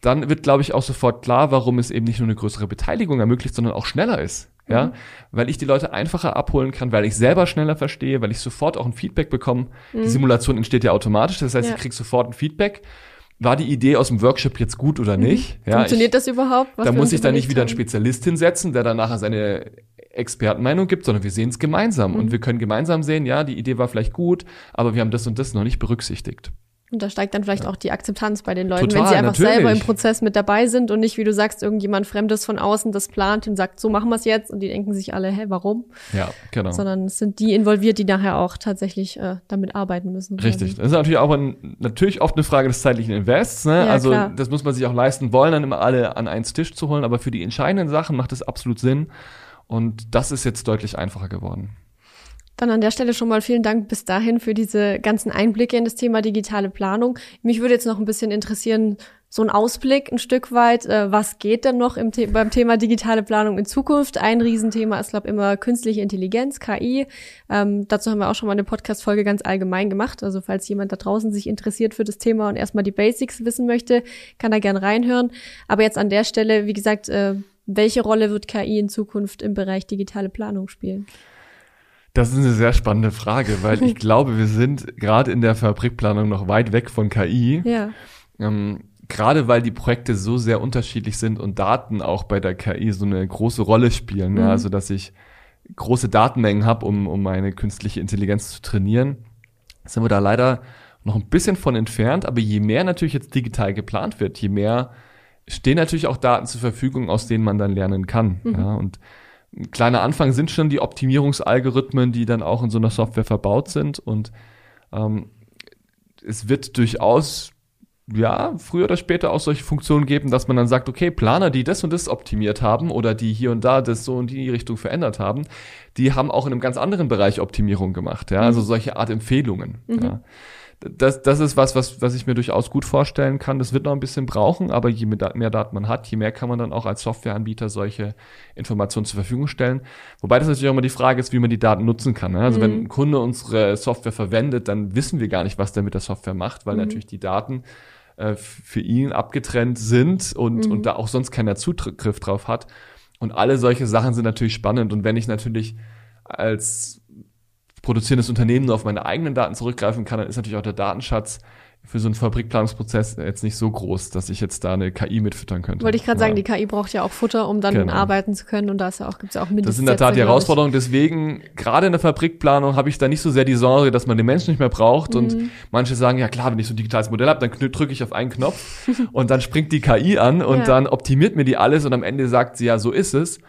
dann wird, glaube ich, auch sofort klar, warum es eben nicht nur eine größere Beteiligung ermöglicht, sondern auch schneller ist. Ja, mhm. weil ich die Leute einfacher abholen kann, weil ich selber schneller verstehe, weil ich sofort auch ein Feedback bekomme. Die mhm. Simulation entsteht ja automatisch, das heißt, ja. ich krieg sofort ein Feedback war die Idee aus dem Workshop jetzt gut oder mhm. nicht? Mhm. Ja, Funktioniert ich, das überhaupt? da muss ich da nicht wieder einen Spezialist hinsetzen, der dann nachher seine Expertenmeinung gibt, sondern wir sehen es gemeinsam mhm. und wir können gemeinsam sehen, ja, die Idee war vielleicht gut, aber wir haben das und das noch nicht berücksichtigt. Und da steigt dann vielleicht ja. auch die Akzeptanz bei den Leuten, Total, wenn sie einfach natürlich. selber im Prozess mit dabei sind und nicht, wie du sagst, irgendjemand Fremdes von außen das plant und sagt, so machen wir es jetzt und die denken sich alle, hä, warum? Ja, genau. Sondern es sind die involviert, die nachher auch tatsächlich äh, damit arbeiten müssen. Richtig. Das ist natürlich auch ein, natürlich oft eine Frage des zeitlichen Invests. Ne? Ja, also klar. das muss man sich auch leisten wollen, dann immer alle an einen Tisch zu holen, aber für die entscheidenden Sachen macht es absolut Sinn. Und das ist jetzt deutlich einfacher geworden. Dann an der Stelle schon mal vielen Dank bis dahin für diese ganzen Einblicke in das Thema digitale Planung. Mich würde jetzt noch ein bisschen interessieren, so ein Ausblick ein Stück weit, äh, was geht denn noch im The beim Thema digitale Planung in Zukunft? Ein Riesenthema ist, glaube immer künstliche Intelligenz, KI. Ähm, dazu haben wir auch schon mal eine Podcast-Folge ganz allgemein gemacht. Also falls jemand da draußen sich interessiert für das Thema und erstmal die Basics wissen möchte, kann er gern reinhören. Aber jetzt an der Stelle, wie gesagt, äh, welche Rolle wird KI in Zukunft im Bereich digitale Planung spielen? Das ist eine sehr spannende Frage, weil ich glaube, wir sind gerade in der Fabrikplanung noch weit weg von KI. Ja. Ähm, gerade weil die Projekte so sehr unterschiedlich sind und Daten auch bei der KI so eine große Rolle spielen. Mhm. Ja, also dass ich große Datenmengen habe, um, um meine künstliche Intelligenz zu trainieren, sind wir da leider noch ein bisschen von entfernt. Aber je mehr natürlich jetzt digital geplant wird, je mehr stehen natürlich auch Daten zur Verfügung, aus denen man dann lernen kann. Mhm. Ja, und ein kleiner Anfang sind schon die Optimierungsalgorithmen, die dann auch in so einer Software verbaut sind. Und ähm, es wird durchaus ja, früher oder später auch solche Funktionen geben, dass man dann sagt, okay, Planer, die das und das optimiert haben oder die hier und da das so in die Richtung verändert haben, die haben auch in einem ganz anderen Bereich Optimierung gemacht, ja, also mhm. solche Art Empfehlungen, mhm. ja. Das, das ist was, was, was ich mir durchaus gut vorstellen kann. Das wird noch ein bisschen brauchen, aber je mehr Daten man hat, je mehr kann man dann auch als Softwareanbieter solche Informationen zur Verfügung stellen. Wobei das natürlich auch immer die Frage ist, wie man die Daten nutzen kann. Ne? Also mhm. wenn ein Kunde unsere Software verwendet, dann wissen wir gar nicht, was der mit der Software macht, weil mhm. natürlich die Daten äh, für ihn abgetrennt sind und, mhm. und da auch sonst keiner Zugriff drauf hat. Und alle solche Sachen sind natürlich spannend. Und wenn ich natürlich als produzierendes Unternehmen nur auf meine eigenen Daten zurückgreifen kann, dann ist natürlich auch der Datenschatz für so einen Fabrikplanungsprozess jetzt nicht so groß, dass ich jetzt da eine KI mitfüttern könnte. Wollte ich gerade ja. sagen, die KI braucht ja auch Futter, um dann genau. arbeiten zu können und da ist ja auch, gibt's ja auch Mindestsätze. Das ist in der Tat die Herausforderung. Deswegen, gerade in der Fabrikplanung habe ich da nicht so sehr die Sorge, dass man den Menschen nicht mehr braucht mhm. und manche sagen, ja klar, wenn ich so ein digitales Modell habe, dann drücke ich auf einen Knopf und dann springt die KI an und ja. dann optimiert mir die alles und am Ende sagt sie, ja, so ist es.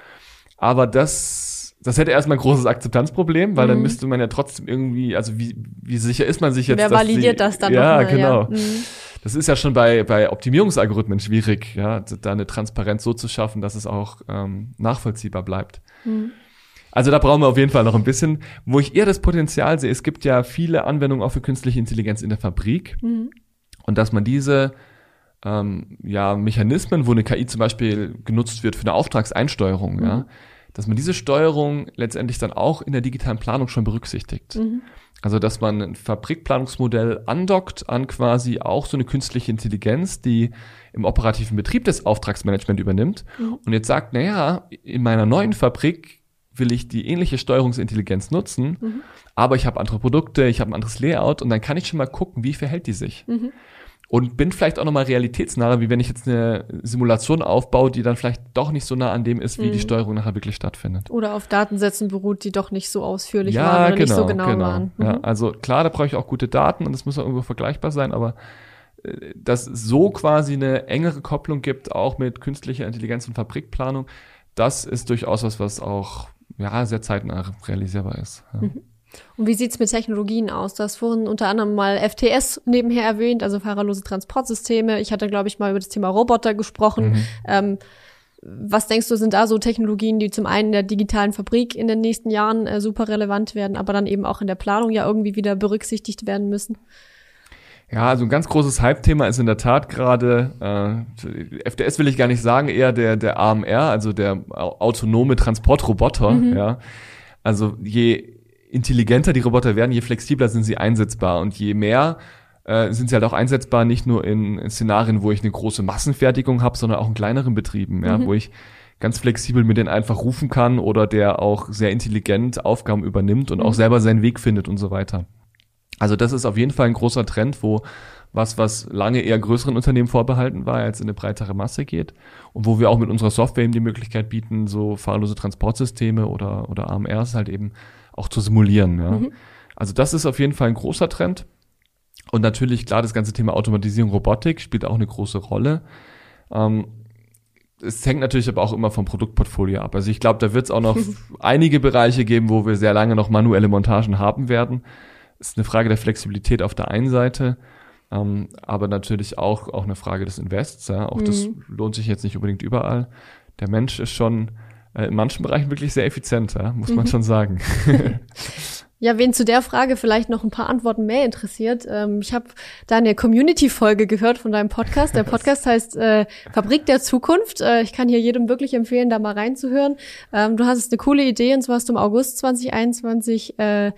Aber das das hätte erstmal ein großes Akzeptanzproblem, weil mhm. dann müsste man ja trotzdem irgendwie, also wie, wie sicher ist man sich jetzt? Wer validiert sie, das dann Ja, mal, genau. Ja. Mhm. Das ist ja schon bei, bei Optimierungsalgorithmen schwierig, ja, da eine Transparenz so zu schaffen, dass es auch ähm, nachvollziehbar bleibt. Mhm. Also da brauchen wir auf jeden Fall noch ein bisschen. Wo ich eher das Potenzial sehe, es gibt ja viele Anwendungen auch für künstliche Intelligenz in der Fabrik. Mhm. Und dass man diese ähm, ja, Mechanismen, wo eine KI zum Beispiel genutzt wird für eine Auftragseinsteuerung, ja, mhm dass man diese Steuerung letztendlich dann auch in der digitalen Planung schon berücksichtigt. Mhm. Also, dass man ein Fabrikplanungsmodell andockt an quasi auch so eine künstliche Intelligenz, die im operativen Betrieb des Auftragsmanagement übernimmt mhm. und jetzt sagt, na ja, in meiner neuen Fabrik will ich die ähnliche Steuerungsintelligenz nutzen, mhm. aber ich habe andere Produkte, ich habe ein anderes Layout und dann kann ich schon mal gucken, wie verhält die sich. Und bin vielleicht auch nochmal realitätsnaher, wie wenn ich jetzt eine Simulation aufbaue, die dann vielleicht doch nicht so nah an dem ist, wie mhm. die Steuerung nachher wirklich stattfindet. Oder auf Datensätzen beruht, die doch nicht so ausführlich ja, waren oder genau, nicht so genau, genau waren. Mhm. Ja, also klar, da brauche ich auch gute Daten und das muss auch irgendwo vergleichbar sein, aber äh, dass so quasi eine engere Kopplung gibt, auch mit künstlicher Intelligenz und Fabrikplanung, das ist durchaus was, was auch ja, sehr zeitnah realisierbar ist. Ja. Mhm. Und wie sieht's mit Technologien aus? Du hast vorhin unter anderem mal FTS nebenher erwähnt, also fahrerlose Transportsysteme. Ich hatte, glaube ich, mal über das Thema Roboter gesprochen. Mhm. Ähm, was denkst du, sind da so Technologien, die zum einen in der digitalen Fabrik in den nächsten Jahren äh, super relevant werden, aber dann eben auch in der Planung ja irgendwie wieder berücksichtigt werden müssen? Ja, also ein ganz großes Hype-Thema ist in der Tat gerade, äh, FDS will ich gar nicht sagen, eher der, der AMR, also der autonome Transportroboter, mhm. ja. Also je intelligenter die Roboter werden, je flexibler sind sie einsetzbar und je mehr äh, sind sie halt auch einsetzbar, nicht nur in, in Szenarien, wo ich eine große Massenfertigung habe, sondern auch in kleineren Betrieben, ja, mhm. wo ich ganz flexibel mit denen einfach rufen kann oder der auch sehr intelligent Aufgaben übernimmt und mhm. auch selber seinen Weg findet und so weiter. Also das ist auf jeden Fall ein großer Trend, wo was, was lange eher größeren Unternehmen vorbehalten war, als in eine breitere Masse geht. Und wo wir auch mit unserer Software eben die Möglichkeit bieten, so fahrlose Transportsysteme oder, oder AMRs halt eben auch zu simulieren. Ja. Mhm. Also das ist auf jeden Fall ein großer Trend. Und natürlich, klar, das ganze Thema Automatisierung, Robotik spielt auch eine große Rolle. Ähm, es hängt natürlich aber auch immer vom Produktportfolio ab. Also ich glaube, da wird es auch noch einige Bereiche geben, wo wir sehr lange noch manuelle Montagen haben werden. Es ist eine Frage der Flexibilität auf der einen Seite, ähm, aber natürlich auch, auch eine Frage des Invests. Ja. Auch mhm. das lohnt sich jetzt nicht unbedingt überall. Der Mensch ist schon äh, in manchen Bereichen wirklich sehr effizient, ja, muss man mhm. schon sagen. Ja, wen zu der Frage vielleicht noch ein paar Antworten mehr interessiert. Ähm, ich habe da eine Community-Folge gehört von deinem Podcast. Der Podcast heißt äh, Fabrik der Zukunft. Äh, ich kann hier jedem wirklich empfehlen, da mal reinzuhören. Ähm, du hast eine coole Idee und zwar hast du im August 2021 äh,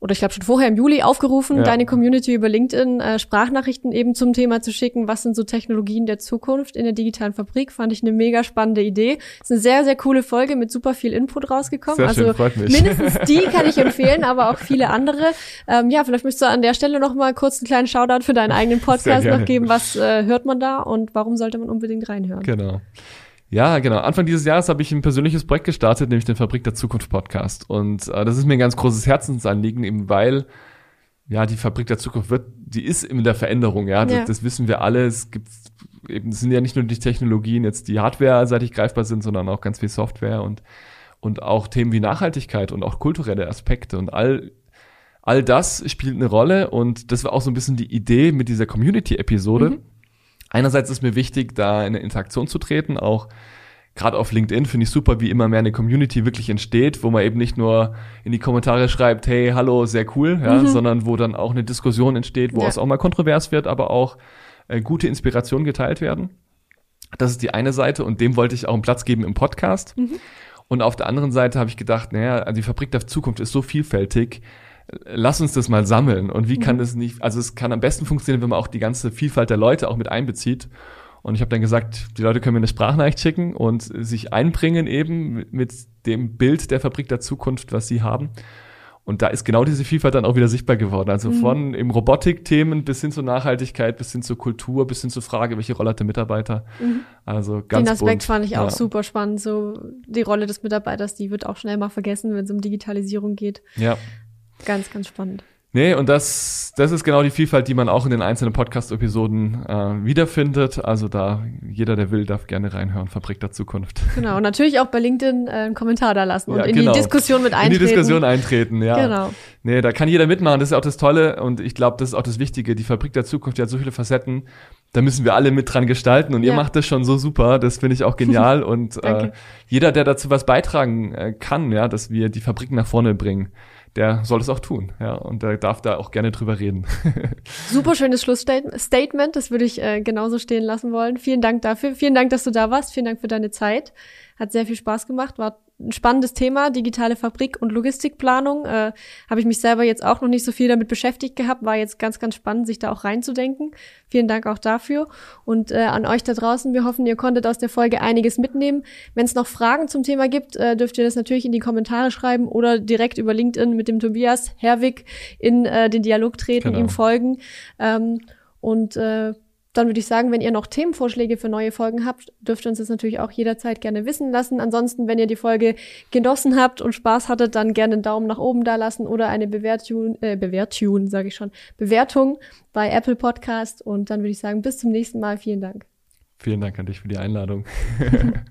oder ich glaube schon vorher im Juli aufgerufen, ja. deine Community über LinkedIn äh, Sprachnachrichten eben zum Thema zu schicken. Was sind so Technologien der Zukunft in der digitalen Fabrik? Fand ich eine mega spannende Idee. Ist eine sehr, sehr coole Folge mit super viel Input rausgekommen. Sehr also schön, freut mich. mindestens die kann ich empfehlen, aber auch viele andere. Ähm, ja, vielleicht möchtest du an der Stelle noch mal kurz einen kleinen Shoutout für deinen eigenen Podcast noch geben. Was äh, hört man da und warum sollte man unbedingt reinhören? Genau. Ja, genau. Anfang dieses Jahres habe ich ein persönliches Projekt gestartet, nämlich den Fabrik der Zukunft Podcast. Und äh, das ist mir ein ganz großes Herzensanliegen, eben weil ja die Fabrik der Zukunft wird, die ist in der Veränderung. Ja, das, ja. das wissen wir alle. Es gibt eben es sind ja nicht nur die Technologien jetzt, die hardware-seitig greifbar sind, sondern auch ganz viel Software und und auch Themen wie Nachhaltigkeit und auch kulturelle Aspekte und all all das spielt eine Rolle und das war auch so ein bisschen die Idee mit dieser Community-Episode. Mhm. Einerseits ist mir wichtig, da in eine Interaktion zu treten, auch gerade auf LinkedIn finde ich super, wie immer mehr eine Community wirklich entsteht, wo man eben nicht nur in die Kommentare schreibt, hey, hallo, sehr cool, ja, mhm. sondern wo dann auch eine Diskussion entsteht, wo ja. es auch mal kontrovers wird, aber auch äh, gute Inspirationen geteilt werden. Das ist die eine Seite und dem wollte ich auch einen Platz geben im Podcast. Mhm. Und auf der anderen Seite habe ich gedacht, naja, die Fabrik der Zukunft ist so vielfältig. Lass uns das mal sammeln. Und wie kann mhm. das nicht, also es kann am besten funktionieren, wenn man auch die ganze Vielfalt der Leute auch mit einbezieht. Und ich habe dann gesagt, die Leute können mir eine Sprachnachricht schicken und sich einbringen eben mit dem Bild der Fabrik der Zukunft, was sie haben. Und da ist genau diese Vielfalt dann auch wieder sichtbar geworden. Also mhm. von im Robotik-Themen bis hin zur Nachhaltigkeit, bis hin zur Kultur, bis hin zur Frage, welche Rolle hat der Mitarbeiter. Mhm. Also ganz Den Aspekt bunt. fand ich auch ja. super spannend. So die Rolle des Mitarbeiters, die wird auch schnell mal vergessen, wenn es um Digitalisierung geht. Ja. Ganz, ganz spannend. Nee, und das, das ist genau die Vielfalt, die man auch in den einzelnen Podcast-Episoden äh, wiederfindet. Also da, jeder, der will, darf gerne reinhören, Fabrik der Zukunft. Genau, und natürlich auch bei LinkedIn äh, einen Kommentar da lassen und ja, in genau. die Diskussion mit eintreten. In die Diskussion eintreten, ja. Genau. Nee, da kann jeder mitmachen, das ist auch das Tolle und ich glaube, das ist auch das Wichtige. Die Fabrik der Zukunft, die hat so viele Facetten, da müssen wir alle mit dran gestalten und ja. ihr macht das schon so super, das finde ich auch genial und äh, jeder, der dazu was beitragen äh, kann, ja, dass wir die Fabrik nach vorne bringen der soll es auch tun, ja, und der darf da auch gerne drüber reden. Super schönes Schlussstatement, das würde ich äh, genauso stehen lassen wollen. Vielen Dank dafür, vielen Dank, dass du da warst, vielen Dank für deine Zeit. Hat sehr viel Spaß gemacht, war ein spannendes Thema, digitale Fabrik und Logistikplanung. Äh, Habe ich mich selber jetzt auch noch nicht so viel damit beschäftigt gehabt, war jetzt ganz, ganz spannend, sich da auch reinzudenken. Vielen Dank auch dafür. Und äh, an euch da draußen, wir hoffen, ihr konntet aus der Folge einiges mitnehmen. Wenn es noch Fragen zum Thema gibt, äh, dürft ihr das natürlich in die Kommentare schreiben oder direkt über LinkedIn mit dem Tobias Herwig in äh, den Dialog treten, genau. ihm folgen. Ähm, und äh, dann würde ich sagen, wenn ihr noch Themenvorschläge für neue Folgen habt, dürft ihr uns das natürlich auch jederzeit gerne wissen lassen. Ansonsten, wenn ihr die Folge genossen habt und Spaß hattet, dann gerne einen Daumen nach oben da lassen oder eine Bewertung, äh, Bewertung, sage ich schon, Bewertung bei Apple Podcast. Und dann würde ich sagen, bis zum nächsten Mal. Vielen Dank. Vielen Dank an dich für die Einladung.